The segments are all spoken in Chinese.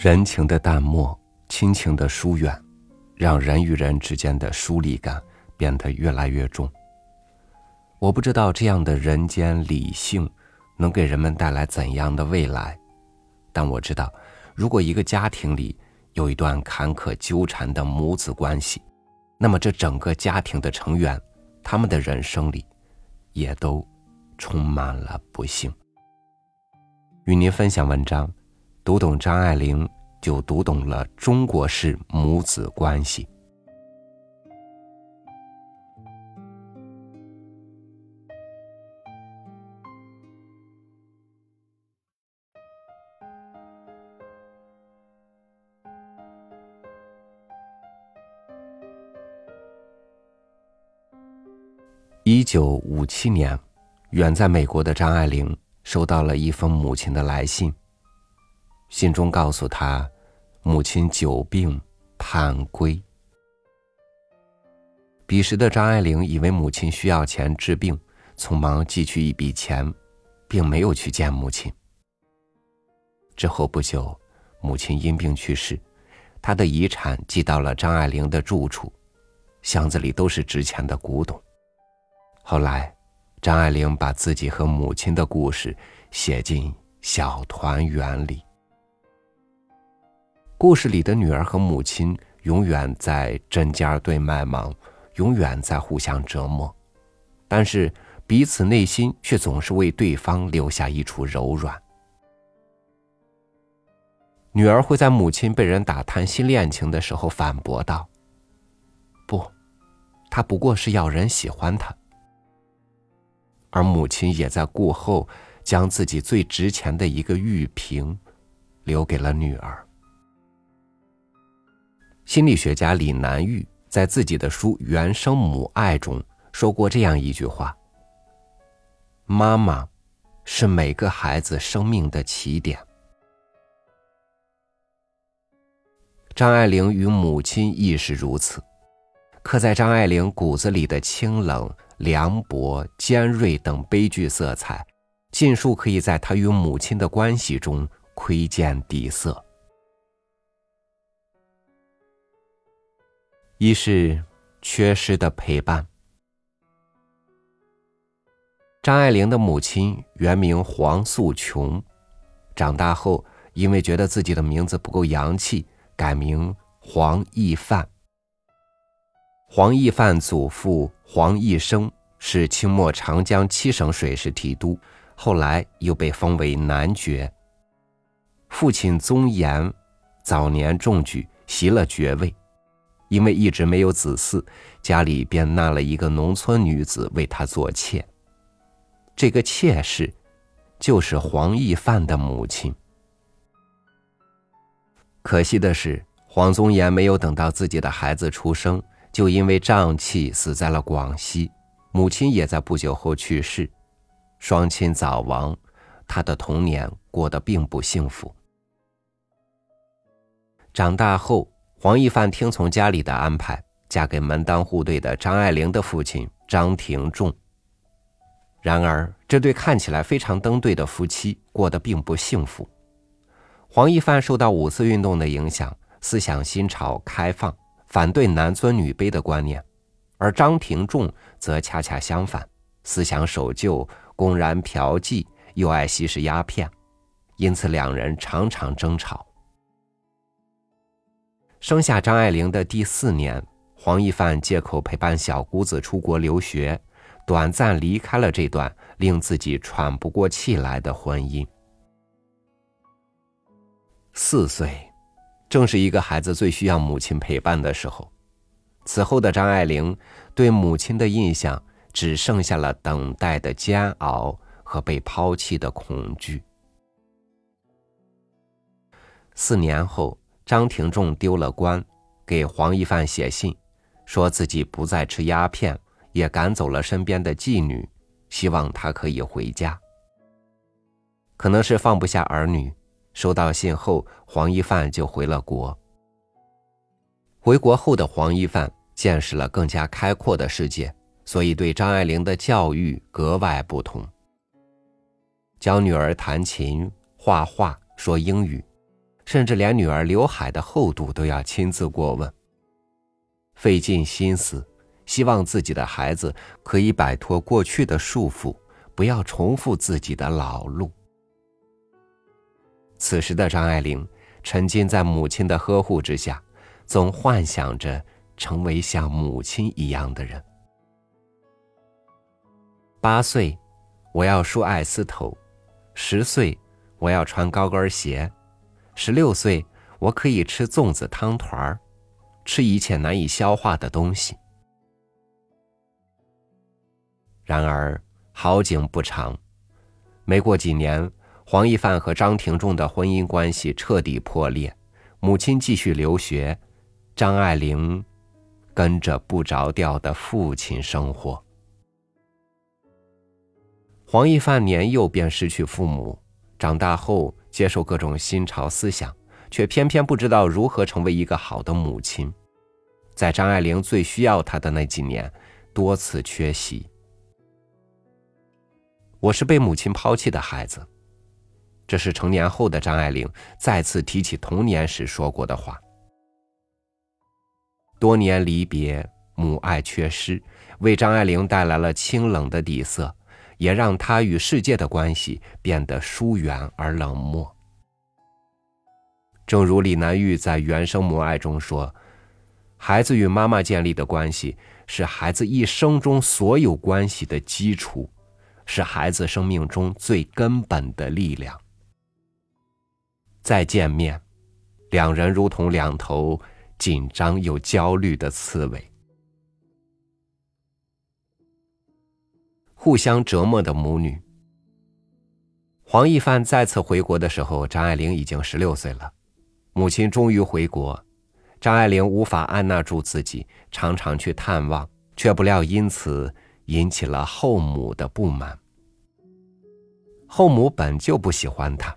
人情的淡漠，亲情的疏远，让人与人之间的疏离感变得越来越重。我不知道这样的人间理性，能给人们带来怎样的未来，但我知道，如果一个家庭里有一段坎坷纠缠的母子关系，那么这整个家庭的成员，他们的人生里，也都充满了不幸。与您分享文章。读懂张爱玲，就读懂了中国式母子关系。一九五七年，远在美国的张爱玲收到了一封母亲的来信。信中告诉他，母亲久病，盼归。彼时的张爱玲以为母亲需要钱治病，匆忙寄去一笔钱，并没有去见母亲。之后不久，母亲因病去世，她的遗产寄到了张爱玲的住处，箱子里都是值钱的古董。后来，张爱玲把自己和母亲的故事写进《小团圆》里。故事里的女儿和母亲永远在针尖对麦芒，永远在互相折磨，但是彼此内心却总是为对方留下一处柔软。女儿会在母亲被人打探新恋情的时候反驳道：“不，他不过是要人喜欢他。”而母亲也在顾后将自己最值钱的一个玉瓶留给了女儿。心理学家李南玉在自己的书《原生母爱》中说过这样一句话：“妈妈是每个孩子生命的起点。”张爱玲与母亲亦是如此，刻在张爱玲骨子里的清冷、凉薄、尖锐等悲剧色彩，尽数可以在她与母亲的关系中窥见底色。一是缺失的陪伴。张爱玲的母亲原名黄素琼，长大后因为觉得自己的名字不够洋气，改名黄义范。黄义范祖父黄义生是清末长江七省水师提督，后来又被封为男爵。父亲宗炎早年中举，袭了爵位。因为一直没有子嗣，家里便纳了一个农村女子为他做妾。这个妾室，就是黄义范的母亲。可惜的是，黄宗岩没有等到自己的孩子出生，就因为胀气死在了广西。母亲也在不久后去世，双亲早亡，他的童年过得并不幸福。长大后。黄一范听从家里的安排，嫁给门当户对的张爱玲的父亲张廷仲。然而，这对看起来非常登对的夫妻过得并不幸福。黄一范受到五四运动的影响，思想新潮、开放，反对男尊女卑的观念；而张廷仲则恰恰相反，思想守旧，公然嫖妓，又爱吸食鸦片，因此两人常常争吵。生下张爱玲的第四年，黄一范借口陪伴小姑子出国留学，短暂离开了这段令自己喘不过气来的婚姻。四岁，正是一个孩子最需要母亲陪伴的时候。此后的张爱玲对母亲的印象只剩下了等待的煎熬和被抛弃的恐惧。四年后。张廷仲丢了官，给黄一范写信，说自己不再吃鸦片，也赶走了身边的妓女，希望他可以回家。可能是放不下儿女，收到信后，黄一范就回了国。回国后的黄一范见识了更加开阔的世界，所以对张爱玲的教育格外不同。教女儿弹琴、画画、说英语。甚至连女儿刘海的厚度都要亲自过问，费尽心思，希望自己的孩子可以摆脱过去的束缚，不要重复自己的老路。此时的张爱玲沉浸在母亲的呵护之下，总幻想着成为像母亲一样的人。八岁，我要梳爱丝头；十岁，我要穿高跟鞋。十六岁，我可以吃粽子汤团儿，吃一切难以消化的东西。然而好景不长，没过几年，黄一范和张廷仲的婚姻关系彻底破裂，母亲继续留学，张爱玲跟着不着调的父亲生活。黄一范年幼便失去父母，长大后。接受各种新潮思想，却偏偏不知道如何成为一个好的母亲。在张爱玲最需要她的那几年，多次缺席。我是被母亲抛弃的孩子，这是成年后的张爱玲再次提起童年时说过的话。多年离别，母爱缺失，为张爱玲带来了清冷的底色。也让他与世界的关系变得疏远而冷漠。正如李南玉在原生母爱中说：“孩子与妈妈建立的关系是孩子一生中所有关系的基础，是孩子生命中最根本的力量。再见面，两人如同两头紧张又焦虑的刺猬。”互相折磨的母女。黄一帆再次回国的时候，张爱玲已经十六岁了。母亲终于回国，张爱玲无法按捺住自己，常常去探望，却不料因此引起了后母的不满。后母本就不喜欢她，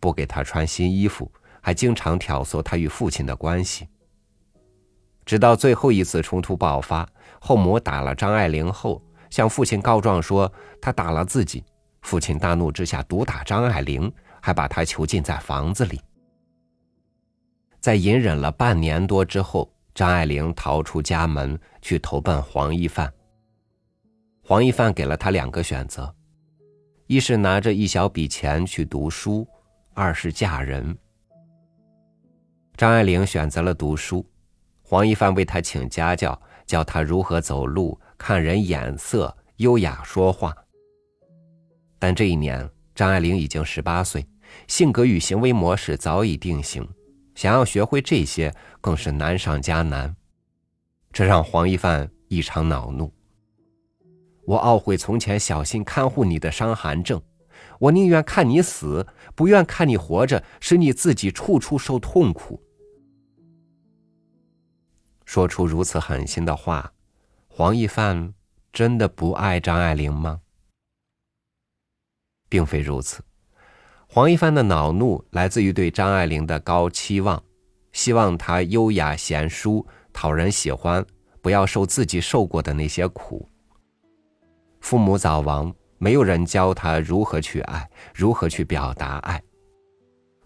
不给她穿新衣服，还经常挑唆她与父亲的关系。直到最后一次冲突爆发，后母打了张爱玲后。向父亲告状说他打了自己，父亲大怒之下毒打张爱玲，还把她囚禁在房子里。在隐忍了半年多之后，张爱玲逃出家门去投奔黄一帆。黄一帆给了他两个选择：一是拿着一小笔钱去读书，二是嫁人。张爱玲选择了读书，黄一帆为她请家教，教她如何走路。看人眼色，优雅说话。但这一年，张爱玲已经十八岁，性格与行为模式早已定型，想要学会这些更是难上加难。这让黄一帆异常恼怒。我懊悔从前小心看护你的伤寒症，我宁愿看你死，不愿看你活着，使你自己处处受痛苦。说出如此狠心的话。黄一帆真的不爱张爱玲吗？并非如此。黄一帆的恼怒来自于对张爱玲的高期望，希望她优雅贤淑、讨人喜欢，不要受自己受过的那些苦。父母早亡，没有人教他如何去爱，如何去表达爱。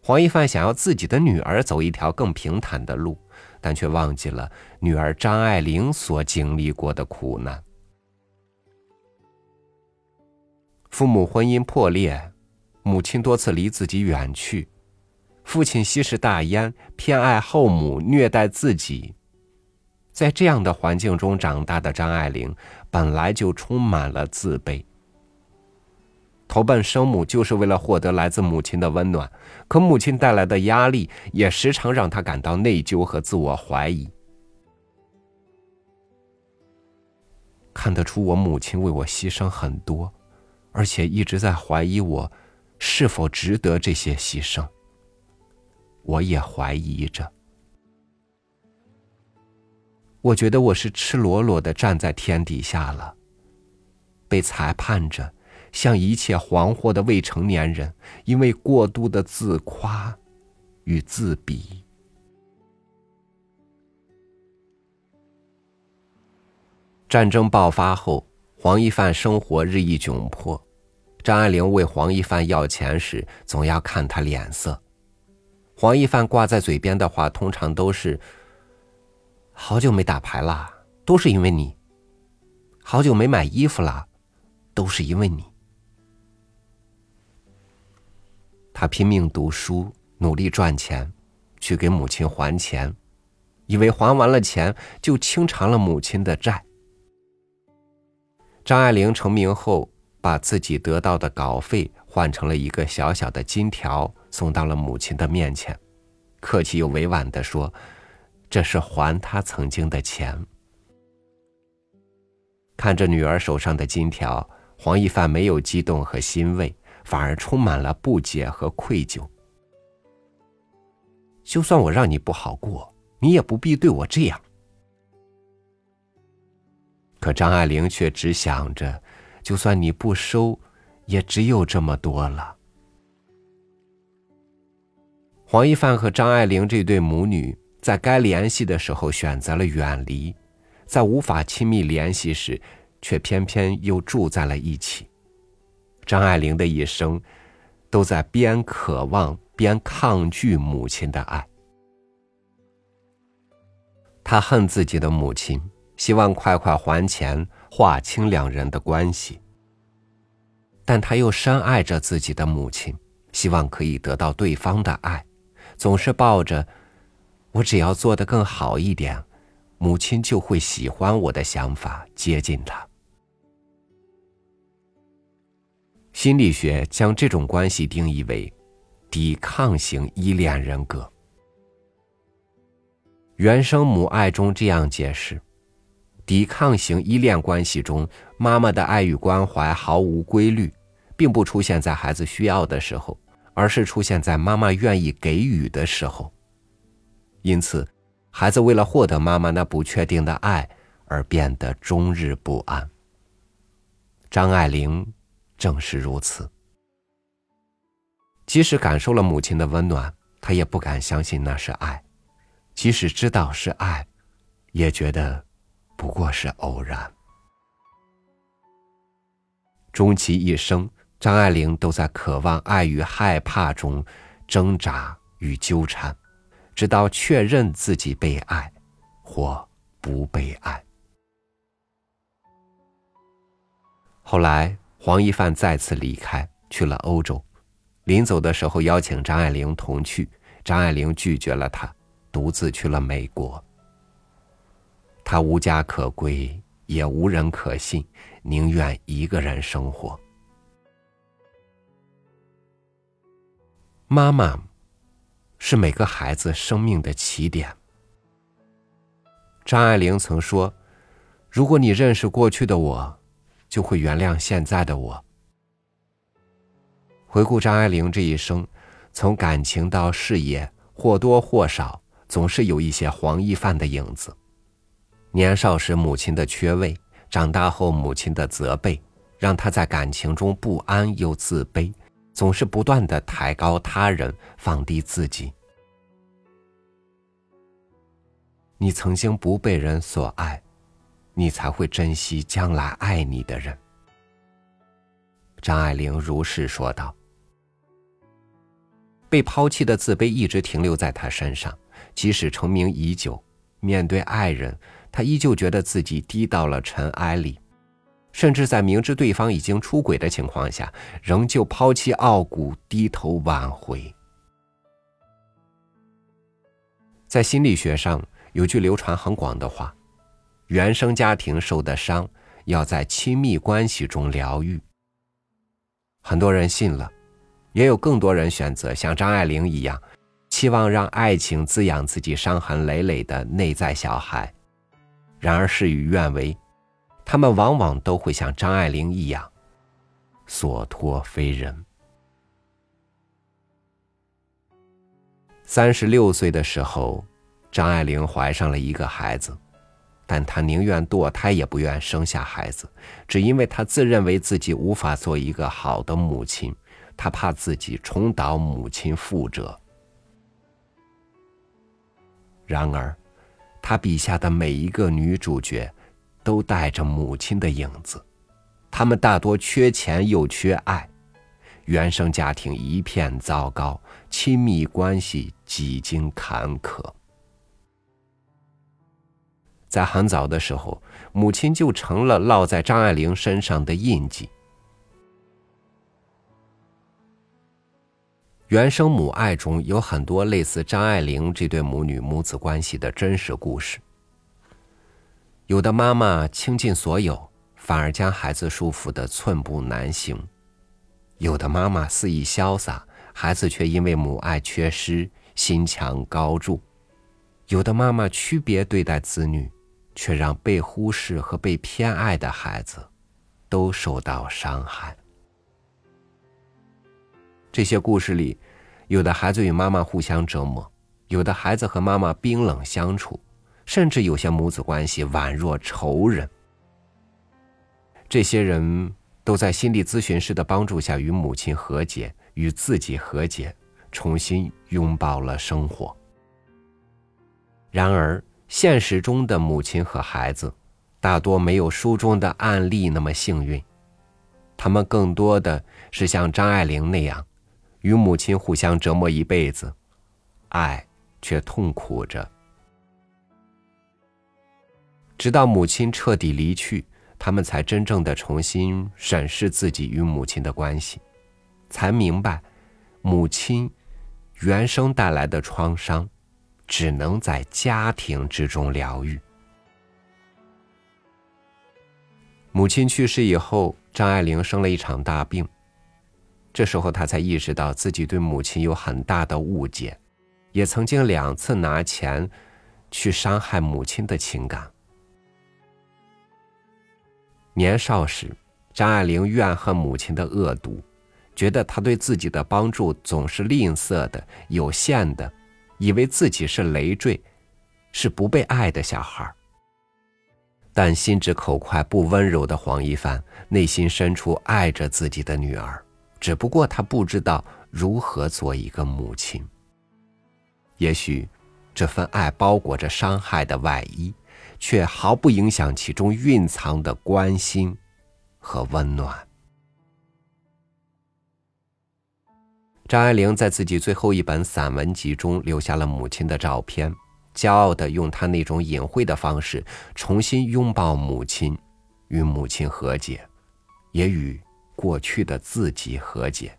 黄一帆想要自己的女儿走一条更平坦的路。但却忘记了女儿张爱玲所经历过的苦难。父母婚姻破裂，母亲多次离自己远去，父亲吸食大烟，偏爱后母，虐待自己。在这样的环境中长大的张爱玲，本来就充满了自卑。投奔生母就是为了获得来自母亲的温暖，可母亲带来的压力也时常让他感到内疚和自我怀疑。看得出我母亲为我牺牲很多，而且一直在怀疑我是否值得这些牺牲。我也怀疑着，我觉得我是赤裸裸的站在天底下了，被裁判着。像一切惶惑的未成年人，因为过度的自夸与自比。战争爆发后，黄一帆生活日益窘迫。张爱玲为黄一帆要钱时，总要看他脸色。黄一帆挂在嘴边的话，通常都是：“好久没打牌了，都是因为你；好久没买衣服了，都是因为你。”他拼命读书，努力赚钱，去给母亲还钱，以为还完了钱就清偿了母亲的债。张爱玲成名后，把自己得到的稿费换成了一个小小的金条。送到了母亲的面前，客气又委婉的说：“这是还他曾经的钱。”看着女儿手上的金条，黄一凡没有激动和欣慰，反而充满了不解和愧疚。就算我让你不好过，你也不必对我这样。可张爱玲却只想着，就算你不收，也只有这么多了。黄一帆和张爱玲这对母女，在该联系的时候选择了远离，在无法亲密联系时，却偏偏又住在了一起。张爱玲的一生，都在边渴望边抗拒母亲的爱。她恨自己的母亲，希望快快还钱，划清两人的关系。但她又深爱着自己的母亲，希望可以得到对方的爱。总是抱着“我只要做得更好一点，母亲就会喜欢我”的想法接近他。心理学将这种关系定义为抵抗型依恋人格。原生母爱中这样解释：抵抗型依恋关系中，妈妈的爱与关怀毫无规律，并不出现在孩子需要的时候。而是出现在妈妈愿意给予的时候，因此，孩子为了获得妈妈那不确定的爱而变得终日不安。张爱玲正是如此，即使感受了母亲的温暖，她也不敢相信那是爱；即使知道是爱，也觉得不过是偶然。终其一生。张爱玲都在渴望爱与害怕中挣扎与纠缠，直到确认自己被爱或不被爱。后来，黄一帆再次离开，去了欧洲。临走的时候，邀请张爱玲同去，张爱玲拒绝了他，独自去了美国。他无家可归，也无人可信，宁愿一个人生活。妈妈，是每个孩子生命的起点。张爱玲曾说：“如果你认识过去的我，就会原谅现在的我。”回顾张爱玲这一生，从感情到事业，或多或少总是有一些黄一范的影子。年少时母亲的缺位，长大后母亲的责备，让她在感情中不安又自卑。总是不断的抬高他人，放低自己。你曾经不被人所爱，你才会珍惜将来爱你的人。张爱玲如是说道。被抛弃的自卑一直停留在她身上，即使成名已久，面对爱人，她依旧觉得自己低到了尘埃里。甚至在明知对方已经出轨的情况下，仍旧抛弃傲骨，低头挽回。在心理学上有句流传很广的话：“原生家庭受的伤，要在亲密关系中疗愈。”很多人信了，也有更多人选择像张爱玲一样，期望让爱情滋养自己伤痕累累的内在小孩。然而事与愿违。他们往往都会像张爱玲一样，所托非人。三十六岁的时候，张爱玲怀上了一个孩子，但她宁愿堕胎也不愿生下孩子，只因为她自认为自己无法做一个好的母亲，她怕自己重蹈母亲覆辙。然而，她笔下的每一个女主角。都带着母亲的影子，他们大多缺钱又缺爱，原生家庭一片糟糕，亲密关系几经坎坷。在很早的时候，母亲就成了烙在张爱玲身上的印记。原生母爱中有很多类似张爱玲这对母女母子关系的真实故事。有的妈妈倾尽所有，反而将孩子束缚的寸步难行；有的妈妈肆意潇洒，孩子却因为母爱缺失，心墙高筑；有的妈妈区别对待子女。却让被忽视和被偏爱的孩子都受到伤害。这些故事里，有的孩子与妈妈互相折磨，有的孩子和妈妈冰冷相处，甚至有些母子关系宛若仇人。这些人都在心理咨询师的帮助下与母亲和解，与自己和解，重新拥抱了生活。然而，现实中的母亲和孩子，大多没有书中的案例那么幸运，他们更多的是像张爱玲那样，与母亲互相折磨一辈子，爱却痛苦着。直到母亲彻底离去，他们才真正的重新审视自己与母亲的关系，才明白，母亲原生带来的创伤。只能在家庭之中疗愈。母亲去世以后，张爱玲生了一场大病。这时候，她才意识到自己对母亲有很大的误解，也曾经两次拿钱去伤害母亲的情感。年少时，张爱玲怨恨母亲的恶毒，觉得她对自己的帮助总是吝啬的、有限的。以为自己是累赘，是不被爱的小孩但心直口快、不温柔的黄一帆，内心深处爱着自己的女儿，只不过他不知道如何做一个母亲。也许，这份爱包裹着伤害的外衣，却毫不影响其中蕴藏的关心和温暖。张爱玲在自己最后一本散文集中留下了母亲的照片，骄傲的用她那种隐晦的方式重新拥抱母亲，与母亲和解，也与过去的自己和解。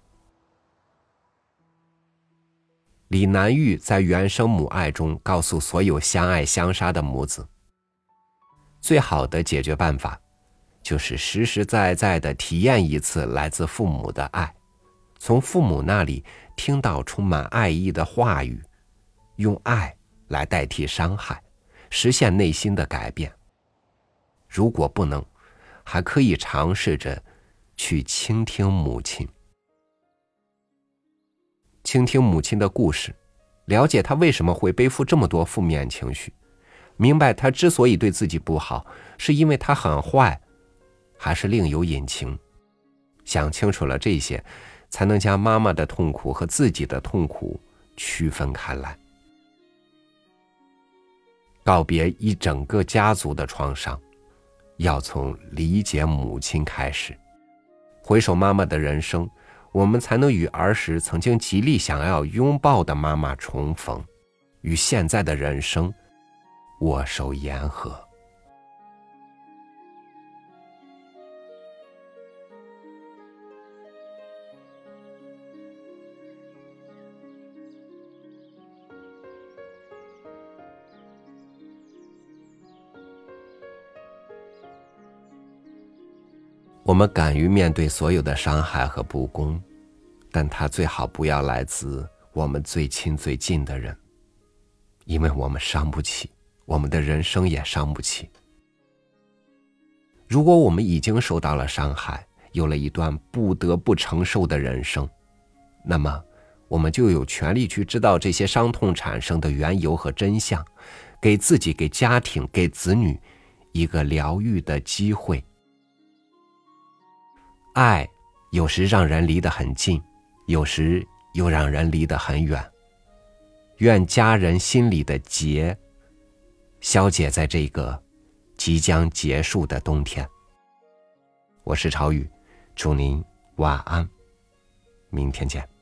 李南玉在《原生母爱》中告诉所有相爱相杀的母子：最好的解决办法，就是实实在在的体验一次来自父母的爱。从父母那里听到充满爱意的话语，用爱来代替伤害，实现内心的改变。如果不能，还可以尝试着去倾听母亲，倾听母亲的故事，了解她为什么会背负这么多负面情绪，明白她之所以对自己不好，是因为她很坏，还是另有隐情。想清楚了这些。才能将妈妈的痛苦和自己的痛苦区分开来，告别一整个家族的创伤，要从理解母亲开始。回首妈妈的人生，我们才能与儿时曾经极力想要拥抱的妈妈重逢，与现在的人生握手言和。我们敢于面对所有的伤害和不公，但它最好不要来自我们最亲最近的人，因为我们伤不起，我们的人生也伤不起。如果我们已经受到了伤害，有了一段不得不承受的人生，那么我们就有权利去知道这些伤痛产生的缘由和真相，给自己、给家庭、给子女一个疗愈的机会。爱有时让人离得很近，有时又让人离得很远。愿家人心里的结消解在这个即将结束的冬天。我是朝雨，祝您晚安，明天见。